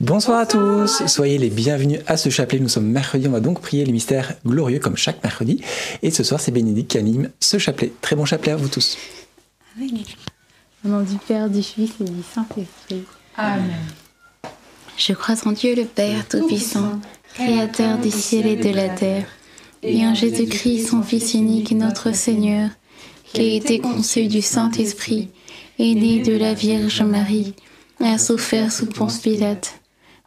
Bonsoir à tous, soyez les bienvenus à ce chapelet. Nous sommes mercredi, on va donc prier les mystères glorieux comme chaque mercredi. Et ce soir, c'est Bénédicte qui anime ce chapelet. Très bon chapelet à vous tous. Amen. Au nom du Père, du Fils et du Saint-Esprit. Amen. Je crois en Dieu le Père Tout-Puissant, Créateur des ciels et de la terre, et en Jésus-Christ, son Fils unique, notre Seigneur, qui a été conçu du Saint-Esprit, et né de la Vierge Marie, a souffert sous Ponce Pilate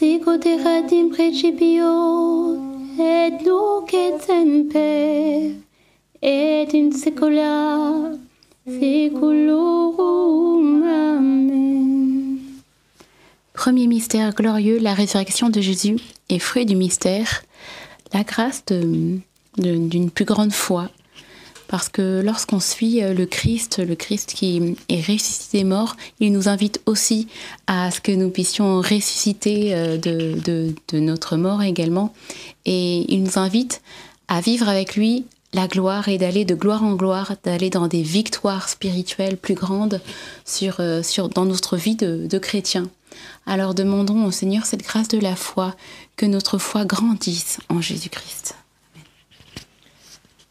et et in. Premier mystère glorieux, la résurrection de Jésus et fruit du mystère, la grâce d'une plus grande foi. Parce que lorsqu'on suit euh, le Christ, le Christ qui est ressuscité des morts, il nous invite aussi à ce que nous puissions ressusciter euh, de, de- de notre mort également. Et il nous invite à vivre avec lui la gloire et d'aller de gloire en gloire, d'aller dans des victoires spirituelles plus grandes sur, euh, sur, dans notre vie de, de chrétien. Alors demandons au Seigneur cette grâce de la foi, que notre foi grandisse en Jésus-Christ.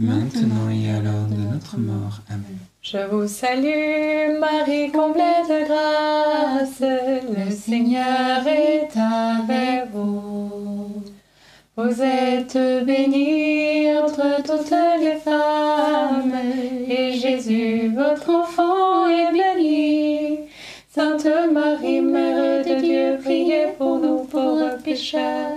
maintenant et à l'heure de notre mort. Amen. Je vous salue Marie, comblée de grâce, le Seigneur est avec vous. Vous êtes bénie entre toutes les femmes, et Jésus, votre enfant, est béni. Sainte Marie, Mère de Dieu, priez pour nous pauvres pécheurs,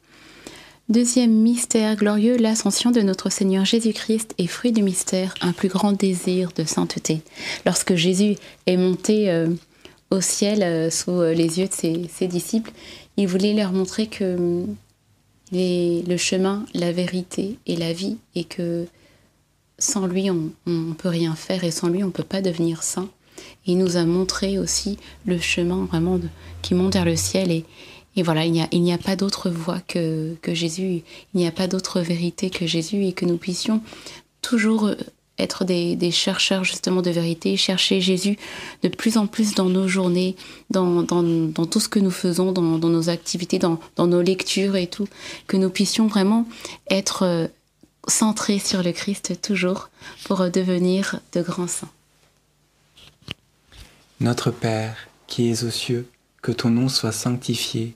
Deuxième mystère glorieux, l'ascension de notre Seigneur Jésus-Christ est fruit du mystère, un plus grand désir de sainteté. Lorsque Jésus est monté euh, au ciel euh, sous les yeux de ses, disciples, il voulait leur montrer que hum, le chemin, la vérité et la vie, et que sans lui, on ne peut rien faire, et sans lui, on ne peut pas devenir saint. Il nous a montré aussi le chemin vraiment qui monte vers le ciel, et, et voilà, il n'y a, pas d'autre voie que, que Jésus, il n'y a pas d'autre vérité que Jésus et que nous puissions toujours être des, chercheurs justement de vérité, chercher Jésus de plus en plus dans nos journées, dans, dans, tout ce que nous faisons, dans, dans nos activités, dans, nos lectures et tout, que nous puissions vraiment être centrés sur le Christ toujours pour devenir de grands saints. Notre Père qui es aux cieux, que ton nom soit sanctifié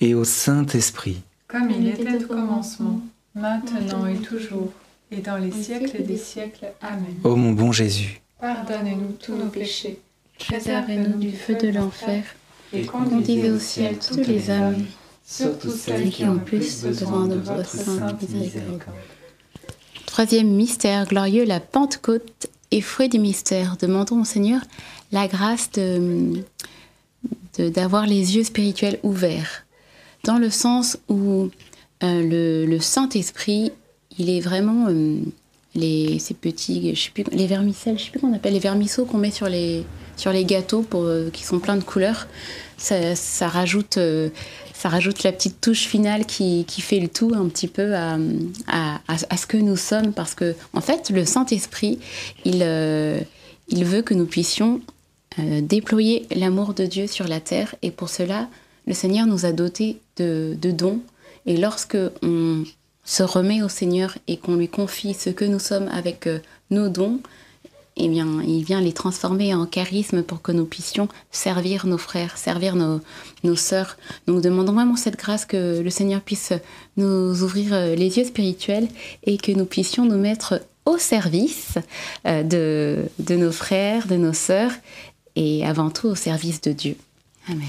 et au Saint-Esprit. Comme il était au commencement, maintenant et toujours, et dans les siècles des siècles. Amen. Ô mon bon Jésus, Pardonnez-nous tous nos péchés, Préservez-nous du feu de l'enfer. et Conduisez au ciel toutes les âmes, surtout celles qui ont plus besoin de votre sainte miséricorde. Troisième mystère glorieux, la Pentecôte et fruit du mystère. Demandons au Seigneur la grâce de de- d'avoir les yeux spirituels ouverts, dans le sens où euh, le, Saint-Esprit, il est vraiment euh, les, ces petits, je sais plus, les vermicelles, je sais plus qu'on appelle les vermisseaux qu'on met sur les, sur les gâteaux pour, euh, qui sont pleins de couleurs. Ça, rajoute, euh, ça rajoute la petite touche finale qui, qui fait le tout un petit peu à, à, ce que nous sommes, parce que en fait, le Saint-Esprit, il, il veut que nous puissions déployer l'amour de Dieu sur la terre, et pour cela, le Seigneur nous a dotés de, dons. Et lorsque on se remet au Seigneur et qu'on lui confie ce que nous sommes avec euh, nos dons, eh bien, il vient les transformer en charisme pour que nous puissions servir nos frères, servir nos, nos sœurs. Donc demandons vraiment cette grâce que le Seigneur puisse nous ouvrir euh, les yeux spirituels et que nous puissions nous mettre au service euh, de, de nos frères, de nos sœurs et avant tout au service de Dieu. Amen.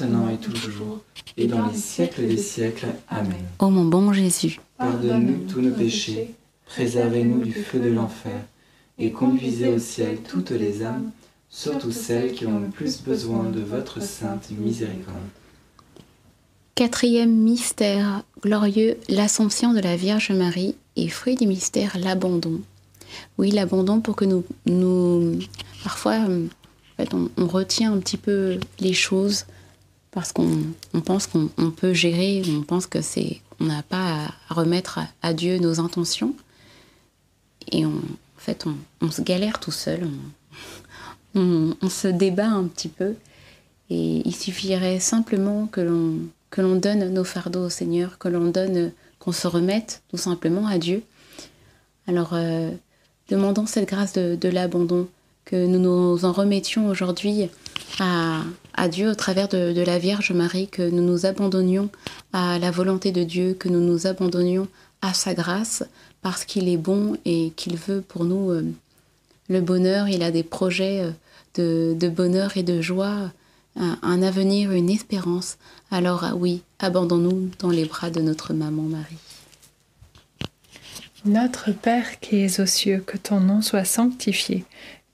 Maintenant et toujours, et dans les siècles des siècles. Amen. Ô mon bon Jésus, Pardonne-nous tous nos péchés, préservez-nous du feu de l'enfer, et conduisez au ciel toutes les âmes, surtout celles qui ont le plus besoin de votre sainte miséricorde. Quatrième mystère glorieux, l'Assomption de la Vierge Marie et fruit du mystère, l'abandon. Oui, l'abandon pour que nous, nous parfois, euh, en fait, on, on retient un petit peu les choses parce qu'on on pense qu'on on peut gérer, on pense que c'est, on n'a pas à remettre à, Dieu nos intentions. Et on, en fait, on, se galère tout seul, on, se débat un petit peu. Et il suffirait simplement que l'on que l'on donne nos fardeaux au Seigneur, que l'on donne, qu'on se remette tout simplement à Dieu. Alors, euh, demandons cette grâce de l'abandon, que nous nous en remettions aujourd'hui à, à Dieu au travers de, la Vierge Marie, que nous nous abandonnions à la volonté de Dieu, que nous nous abandonnions à sa grâce, parce qu'il est bon et qu'il veut pour nous euh, le bonheur. Il a des projets euh, de, bonheur et de joie, un, un avenir, une espérance. Alors ah oui, abandonnons-nous dans les bras de notre maman Marie. Notre Père qui es aux cieux, que ton nom soit sanctifié,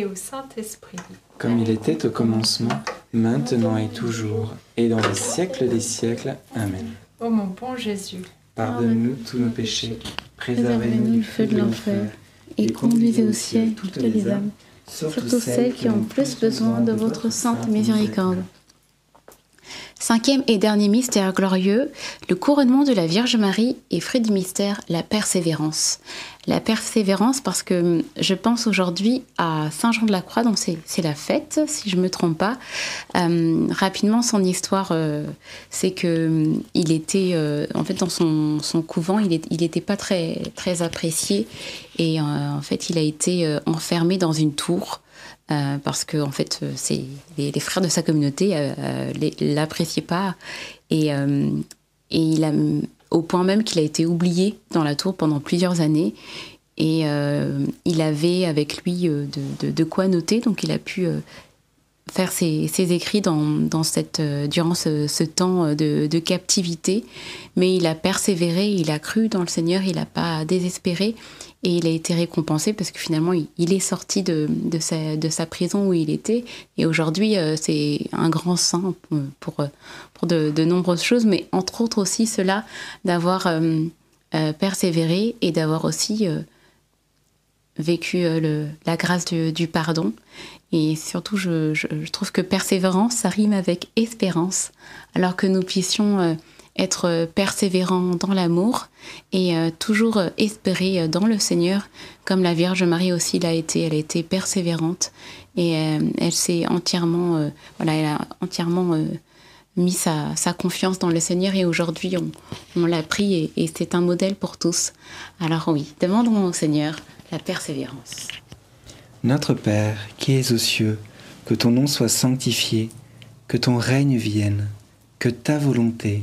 Et au Saint-Esprit. Comme il était au commencement, maintenant et toujours, et dans les siècles des siècles. Amen. Ô mon bon Jésus, Pardonne-nous tous nos péchés, Préservez-nous du feu de l'enfer et conduisez au ciel toutes les âmes, surtout celles qui ont plus besoin de votre sainte miséricorde. Cinquième et dernier mystère glorieux, le couronnement de la Vierge Marie et fruit du mystère, la persévérance. La persévérance parce que je pense aujourd'hui à Saint Jean de la Croix, donc c'est la fête, si je me trompe pas. Euh, rapidement, son histoire, euh, c'est que euh, il était, euh, en fait, dans son, couvent, il n'était il pas très, très apprécié et euh, en fait, il a été enfermé dans une tour. Euh, parce que en fait, euh, c'est les, frères de sa communauté euh, euh, l'appréciaient pas. Et, et il a au point même qu'il a été oublié dans la tour pendant plusieurs années. Et il avait avec lui de, quoi noter. Donc il a pu faire ses, écrits dans, cette, durant ce, temps de captivité. Mais il a persévéré il a cru dans le Seigneur il n'a pas désespéré et il a été récompensé parce que finalement il, est sorti de, de, sa, de sa prison où il était. Et aujourd'hui euh, c'est un grand saint pour, pour, de, de nombreuses choses. Mais entre autres aussi cela d'avoir euh, euh, persévéré et d'avoir aussi vécu le, la grâce du, pardon. Et surtout je, je, je trouve que persévérance ça rime avec espérance. Alors que nous puissions être euh, persévérants dans l'amour et euh, toujours euh, espérer dans le Seigneur, comme la Vierge Marie aussi l'a été. Elle a été persévérante et elle s'est entièrement, voilà, elle a entièrement mis sa, confiance dans le Seigneur et aujourd'hui on, on l'a pris et, et c'est un modèle pour tous. Alors oui, demandons au Seigneur la persévérance. Notre Père, qui es aux cieux, que ton nom soit sanctifié, que ton règne vienne, que ta volonté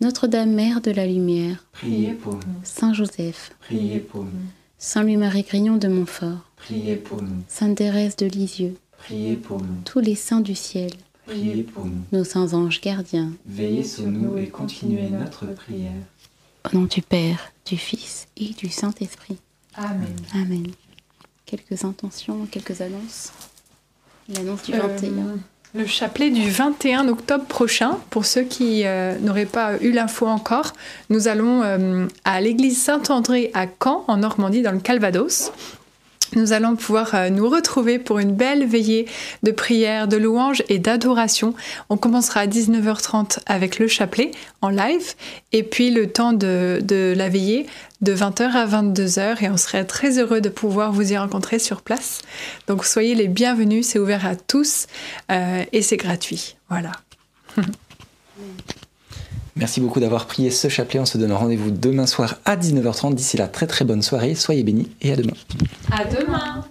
Notre-Dame Mère de la Lumière, Priez pour nous. Saint Joseph, Priez pour nous. Saint Louis-Marie Grignon de Montfort, Priez pour nous. Sainte Thérèse de Lisieux, Priez pour nous. tous les saints du ciel, Priez pour nous. nos saints anges gardiens, Veillez sur nous et continuez notre prière. au nom du Père, du Fils et du Saint-Esprit. Amen. Amen. Quelques intentions, quelques annonces. L'annonce du Euh, 21. Le chapelet du 21 octobre prochain, pour ceux qui euh, n'auraient pas eu l'info encore, nous allons euh, à l'église Saint-André à Caen, en Normandie, dans le Calvados. Nous allons pouvoir euh, nous retrouver pour une belle veillée de prière, de louange et d'adoration. On commencera à 19h30 avec le chapelet en live et puis le temps de, la veillée de 20h à 22h et on serait très heureux de pouvoir vous y rencontrer sur place. Donc soyez les bienvenus, c'est ouvert à tous euh, et c'est gratuit. Voilà. merci beaucoup d'avoir prié ce chapelet. On se donne rendez-vous demain soir à 19h30. D'ici là, très très bonne soirée. Soyez bénis et à demain. À demain